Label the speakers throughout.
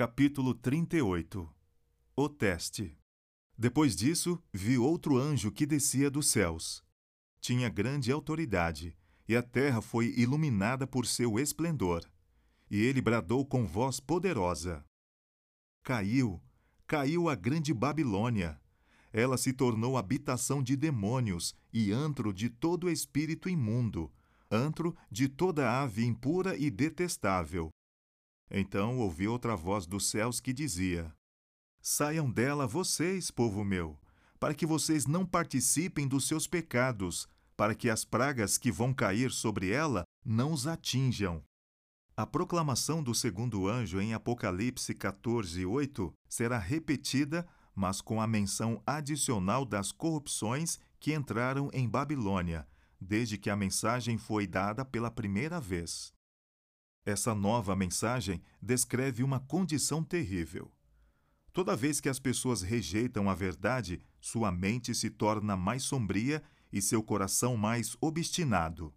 Speaker 1: Capítulo 38 O teste Depois disso, vi outro anjo que descia dos céus. Tinha grande autoridade, e a terra foi iluminada por seu esplendor. E ele bradou com voz poderosa: Caiu, caiu a grande Babilônia. Ela se tornou habitação de demônios e antro de todo espírito imundo, antro de toda ave impura e detestável então ouvi outra voz dos céus que dizia: Saiam dela vocês, povo meu, para que vocês não participem dos seus pecados, para que as pragas que vão cair sobre ela não os atinjam. A proclamação do segundo anjo em Apocalipse 14, 8 será repetida, mas com a menção adicional das corrupções que entraram em Babilônia, desde que a mensagem foi dada pela primeira vez. Essa nova mensagem descreve uma condição terrível. Toda vez que as pessoas rejeitam a verdade, sua mente se torna mais sombria e seu coração mais obstinado.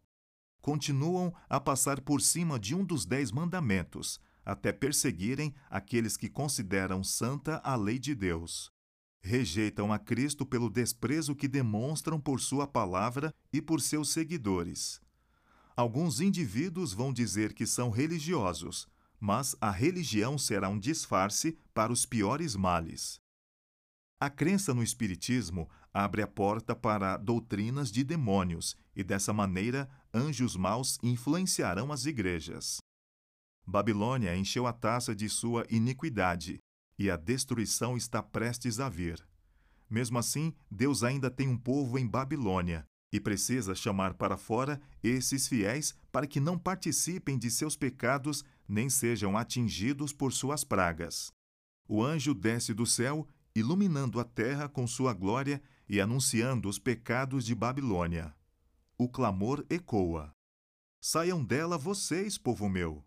Speaker 1: Continuam a passar por cima de um dos dez mandamentos, até perseguirem aqueles que consideram santa a lei de Deus. Rejeitam a Cristo pelo desprezo que demonstram por sua palavra e por seus seguidores. Alguns indivíduos vão dizer que são religiosos, mas a religião será um disfarce para os piores males. A crença no Espiritismo abre a porta para doutrinas de demônios e, dessa maneira, anjos maus influenciarão as igrejas. Babilônia encheu a taça de sua iniquidade e a destruição está prestes a vir. Mesmo assim, Deus ainda tem um povo em Babilônia e precisa chamar para fora esses fiéis para que não participem de seus pecados nem sejam atingidos por suas pragas. O anjo desce do céu, iluminando a terra com sua glória e anunciando os pecados de Babilônia. O clamor ecoa: Saiam dela vocês, povo meu!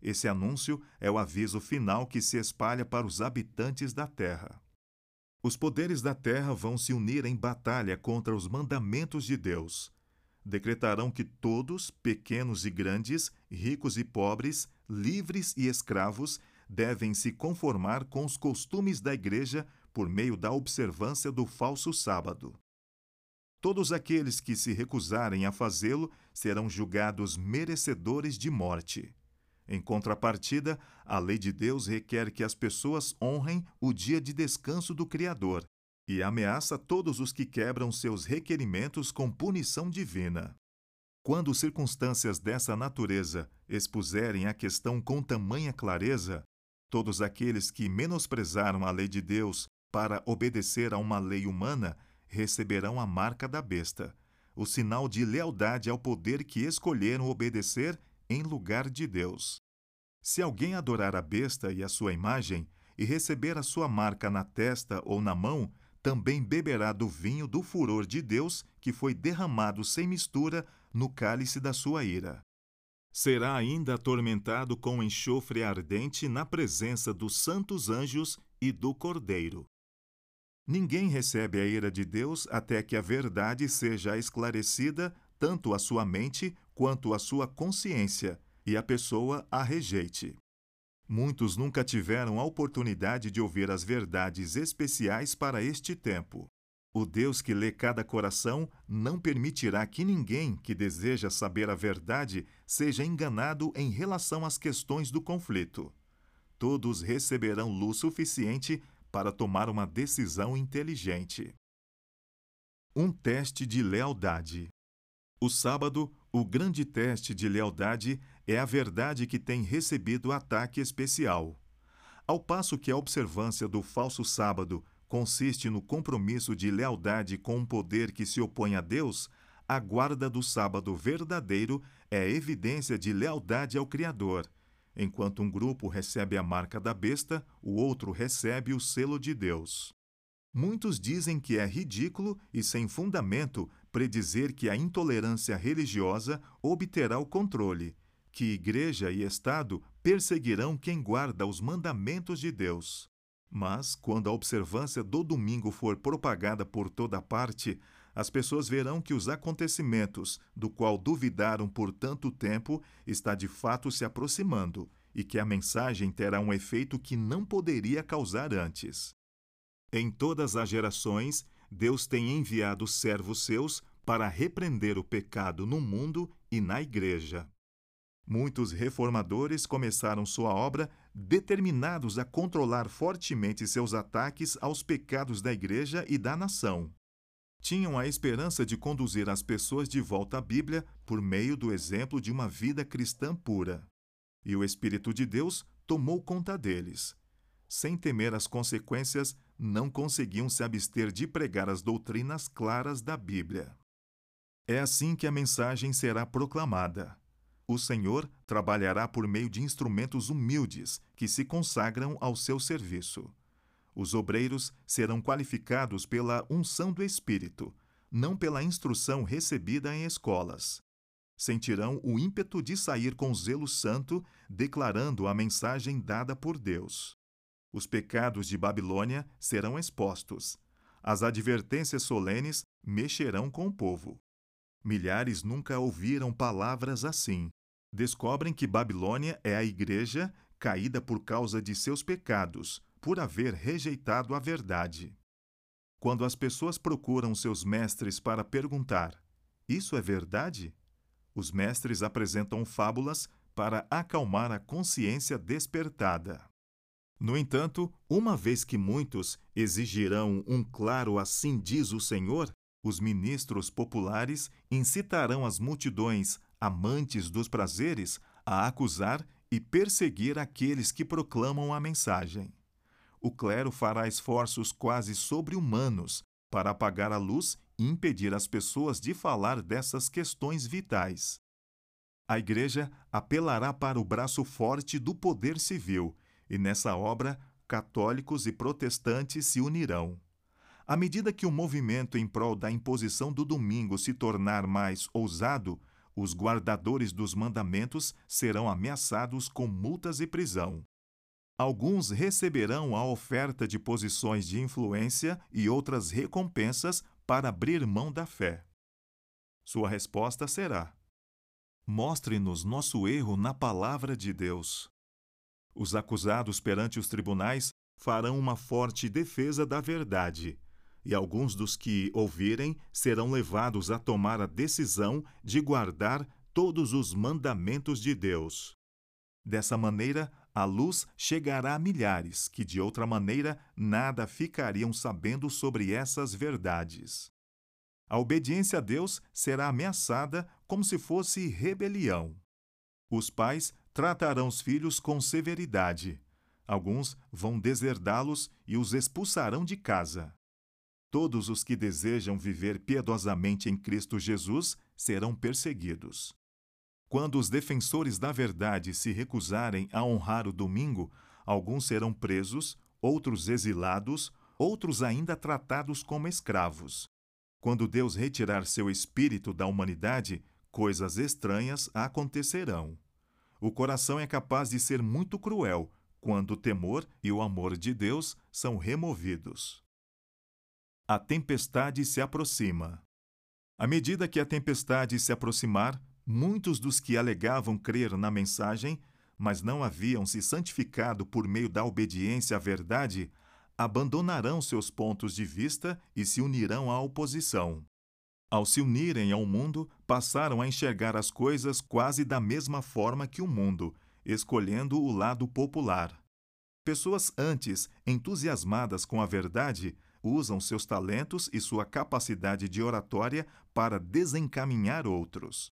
Speaker 1: Esse anúncio é o aviso final que se espalha para os habitantes da terra. Os poderes da terra vão se unir em batalha contra os mandamentos de Deus. Decretarão que todos, pequenos e grandes, ricos e pobres, livres e escravos, devem se conformar com os costumes da Igreja por meio da observância do falso sábado. Todos aqueles que se recusarem a fazê-lo serão julgados merecedores de morte. Em contrapartida, a lei de Deus requer que as pessoas honrem o dia de descanso do Criador e ameaça todos os que quebram seus requerimentos com punição divina. Quando circunstâncias dessa natureza expuserem a questão com tamanha clareza, todos aqueles que menosprezaram a lei de Deus para obedecer a uma lei humana receberão a marca da besta, o sinal de lealdade ao poder que escolheram obedecer em lugar de Deus. Se alguém adorar a besta e a sua imagem, e receber a sua marca na testa ou na mão, também beberá do vinho do furor de Deus, que foi derramado sem mistura no cálice da sua ira. Será ainda atormentado com enxofre ardente na presença dos santos anjos e do Cordeiro. Ninguém recebe a ira de Deus até que a verdade seja esclarecida tanto à sua mente quanto à sua consciência, e a pessoa a rejeite. Muitos nunca tiveram a oportunidade de ouvir as verdades especiais para este tempo. O Deus que lê cada coração não permitirá que ninguém que deseja saber a verdade seja enganado em relação às questões do conflito. Todos receberão luz suficiente para tomar uma decisão inteligente. Um teste de lealdade. O sábado, o grande teste de lealdade é a verdade que tem recebido ataque especial. Ao passo que a observância do falso sábado consiste no compromisso de lealdade com um poder que se opõe a Deus, a guarda do sábado verdadeiro é evidência de lealdade ao Criador. Enquanto um grupo recebe a marca da besta, o outro recebe o selo de Deus. Muitos dizem que é ridículo e sem fundamento predizer que a intolerância religiosa obterá o controle, que igreja e Estado perseguirão quem guarda os mandamentos de Deus. Mas, quando a observância do domingo for propagada por toda parte, as pessoas verão que os acontecimentos, do qual duvidaram por tanto tempo, está de fato se aproximando, e que a mensagem terá um efeito que não poderia causar antes. Em todas as gerações, Deus tem enviado servos seus para repreender o pecado no mundo e na igreja. Muitos reformadores começaram sua obra determinados a controlar fortemente seus ataques aos pecados da igreja e da nação. Tinham a esperança de conduzir as pessoas de volta à Bíblia por meio do exemplo de uma vida cristã pura. E o Espírito de Deus tomou conta deles. Sem temer as consequências, não conseguiam se abster de pregar as doutrinas claras da Bíblia. É assim que a mensagem será proclamada. O Senhor trabalhará por meio de instrumentos humildes que se consagram ao seu serviço. Os obreiros serão qualificados pela unção do Espírito, não pela instrução recebida em escolas. Sentirão o ímpeto de sair com zelo santo, declarando a mensagem dada por Deus. Os pecados de Babilônia serão expostos. As advertências solenes mexerão com o povo. Milhares nunca ouviram palavras assim. Descobrem que Babilônia é a igreja caída por causa de seus pecados, por haver rejeitado a verdade. Quando as pessoas procuram seus mestres para perguntar: Isso é verdade? Os mestres apresentam fábulas para acalmar a consciência despertada. No entanto, uma vez que muitos exigirão um claro assim diz o Senhor, os ministros populares incitarão as multidões amantes dos prazeres a acusar e perseguir aqueles que proclamam a mensagem. O clero fará esforços quase sobre-humanos para apagar a luz e impedir as pessoas de falar dessas questões vitais. A Igreja apelará para o braço forte do poder civil e nessa obra católicos e protestantes se unirão. À medida que o movimento em prol da imposição do domingo se tornar mais ousado, os guardadores dos mandamentos serão ameaçados com multas e prisão. Alguns receberão a oferta de posições de influência e outras recompensas para abrir mão da fé. Sua resposta será: Mostre-nos nosso erro na palavra de Deus. Os acusados perante os tribunais farão uma forte defesa da verdade, e alguns dos que ouvirem serão levados a tomar a decisão de guardar todos os mandamentos de Deus. Dessa maneira, a luz chegará a milhares que, de outra maneira, nada ficariam sabendo sobre essas verdades. A obediência a Deus será ameaçada como se fosse rebelião. Os pais tratarão os filhos com severidade. Alguns vão deserdá-los e os expulsarão de casa. Todos os que desejam viver piedosamente em Cristo Jesus serão perseguidos. Quando os defensores da verdade se recusarem a honrar o domingo, alguns serão presos, outros exilados, outros ainda tratados como escravos. Quando Deus retirar seu espírito da humanidade, coisas estranhas acontecerão. O coração é capaz de ser muito cruel quando o temor e o amor de Deus são removidos. A tempestade se aproxima. À medida que a tempestade se aproximar, muitos dos que alegavam crer na mensagem, mas não haviam se santificado por meio da obediência à verdade, abandonarão seus pontos de vista e se unirão à oposição. Ao se unirem ao mundo, passaram a enxergar as coisas quase da mesma forma que o mundo, escolhendo o lado popular. Pessoas antes entusiasmadas com a verdade usam seus talentos e sua capacidade de oratória para desencaminhar outros.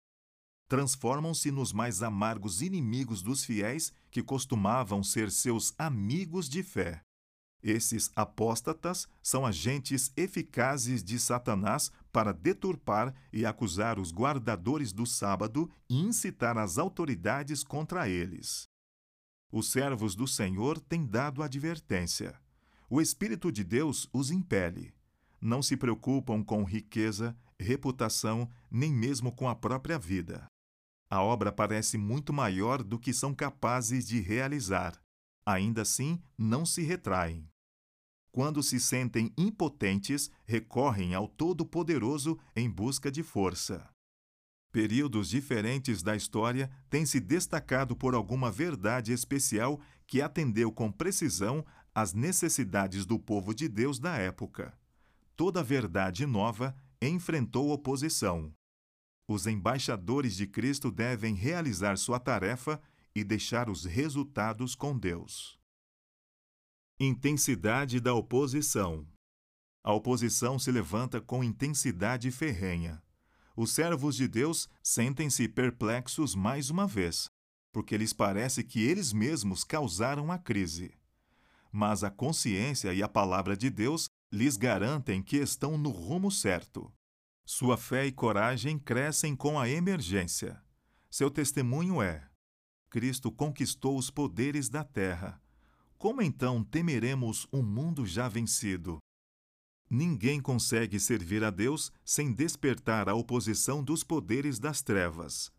Speaker 1: Transformam-se nos mais amargos inimigos dos fiéis que costumavam ser seus amigos de fé. Esses apóstatas são agentes eficazes de Satanás para deturpar e acusar os guardadores do sábado e incitar as autoridades contra eles. Os servos do Senhor têm dado advertência. O Espírito de Deus os impele. Não se preocupam com riqueza, reputação, nem mesmo com a própria vida. A obra parece muito maior do que são capazes de realizar ainda assim não se retraem. Quando se sentem impotentes, recorrem ao Todo-Poderoso em busca de força. Períodos diferentes da história têm se destacado por alguma verdade especial que atendeu com precisão às necessidades do povo de Deus da época. Toda verdade nova enfrentou oposição. Os embaixadores de Cristo devem realizar sua tarefa e deixar os resultados com Deus. Intensidade da oposição. A oposição se levanta com intensidade ferrenha os servos de Deus sentem-se perplexos mais uma vez, porque lhes parece que eles mesmos causaram a crise. Mas a consciência e a palavra de Deus lhes garantem que estão no rumo certo. Sua fé e coragem crescem com a emergência. Seu testemunho é: Cristo conquistou os poderes da terra. Como então temeremos um mundo já vencido? Ninguém consegue servir a Deus sem despertar a oposição dos poderes das trevas.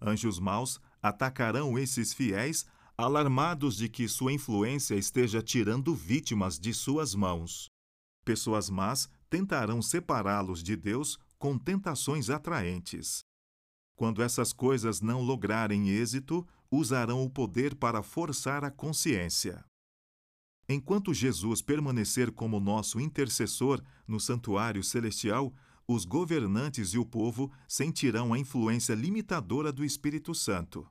Speaker 1: Anjos maus atacarão esses fiéis, alarmados de que sua influência esteja tirando vítimas de suas mãos. Pessoas más tentarão separá-los de Deus com tentações atraentes. Quando essas coisas não lograrem êxito, usarão o poder para forçar a consciência. Enquanto Jesus permanecer como nosso intercessor no santuário celestial, os governantes e o povo sentirão a influência limitadora do Espírito Santo.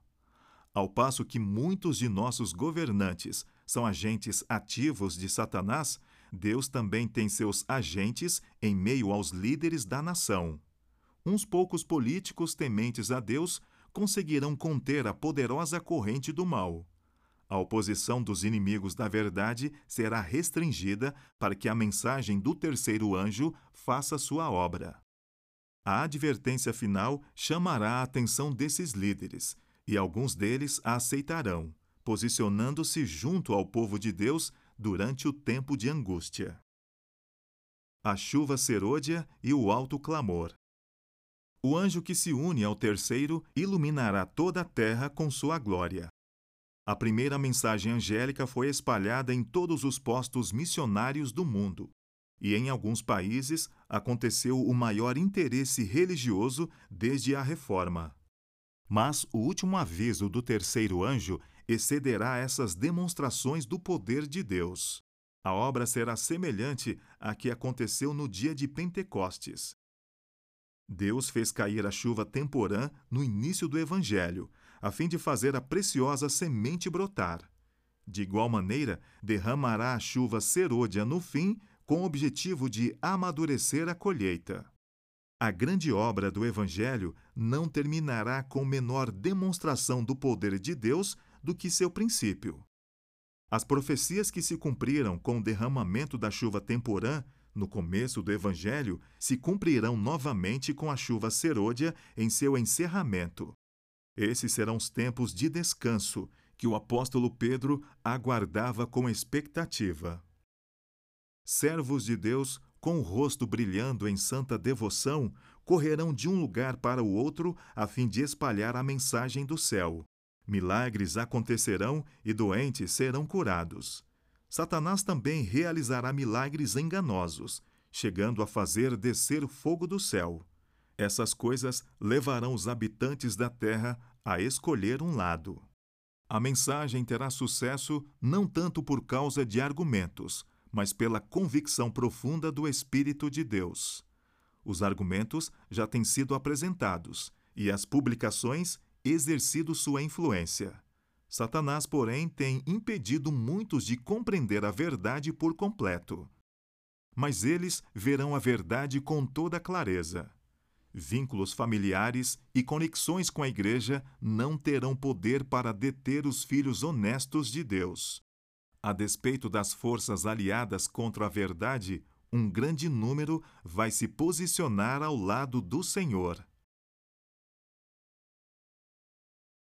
Speaker 1: Ao passo que muitos de nossos governantes são agentes ativos de Satanás, Deus também tem seus agentes em meio aos líderes da nação. Uns poucos políticos tementes a Deus conseguirão conter a poderosa corrente do mal. A oposição dos inimigos da verdade será restringida para que a mensagem do terceiro anjo faça sua obra. A advertência final chamará a atenção desses líderes, e alguns deles a aceitarão, posicionando-se junto ao povo de Deus durante o tempo de angústia. A chuva serôdia e o alto clamor. O anjo que se une ao terceiro iluminará toda a terra com sua glória. A primeira mensagem angélica foi espalhada em todos os postos missionários do mundo, e em alguns países aconteceu o maior interesse religioso desde a Reforma. Mas o último aviso do terceiro anjo excederá essas demonstrações do poder de Deus. A obra será semelhante à que aconteceu no dia de Pentecostes. Deus fez cair a chuva temporã no início do Evangelho, a fim de fazer a preciosa semente brotar. De igual maneira, derramará a chuva serôdia no fim, com o objetivo de amadurecer a colheita. A grande obra do Evangelho não terminará com menor demonstração do poder de Deus do que seu princípio. As profecias que se cumpriram com o derramamento da chuva temporã no começo do Evangelho se cumprirão novamente com a chuva serôdia em seu encerramento. Esses serão os tempos de descanso que o apóstolo Pedro aguardava com expectativa. Servos de Deus, com o rosto brilhando em santa devoção, correrão de um lugar para o outro a fim de espalhar a mensagem do céu. Milagres acontecerão e doentes serão curados. Satanás também realizará milagres enganosos, chegando a fazer descer fogo do céu. Essas coisas levarão os habitantes da terra a escolher um lado. A mensagem terá sucesso não tanto por causa de argumentos, mas pela convicção profunda do Espírito de Deus. Os argumentos já têm sido apresentados e as publicações exercido sua influência. Satanás, porém, tem impedido muitos de compreender a verdade por completo. Mas eles verão a verdade com toda clareza vínculos familiares e conexões com a Igreja não terão poder para deter os filhos honestos de Deus. A despeito das forças aliadas contra a verdade, um grande número vai se posicionar ao lado do Senhor.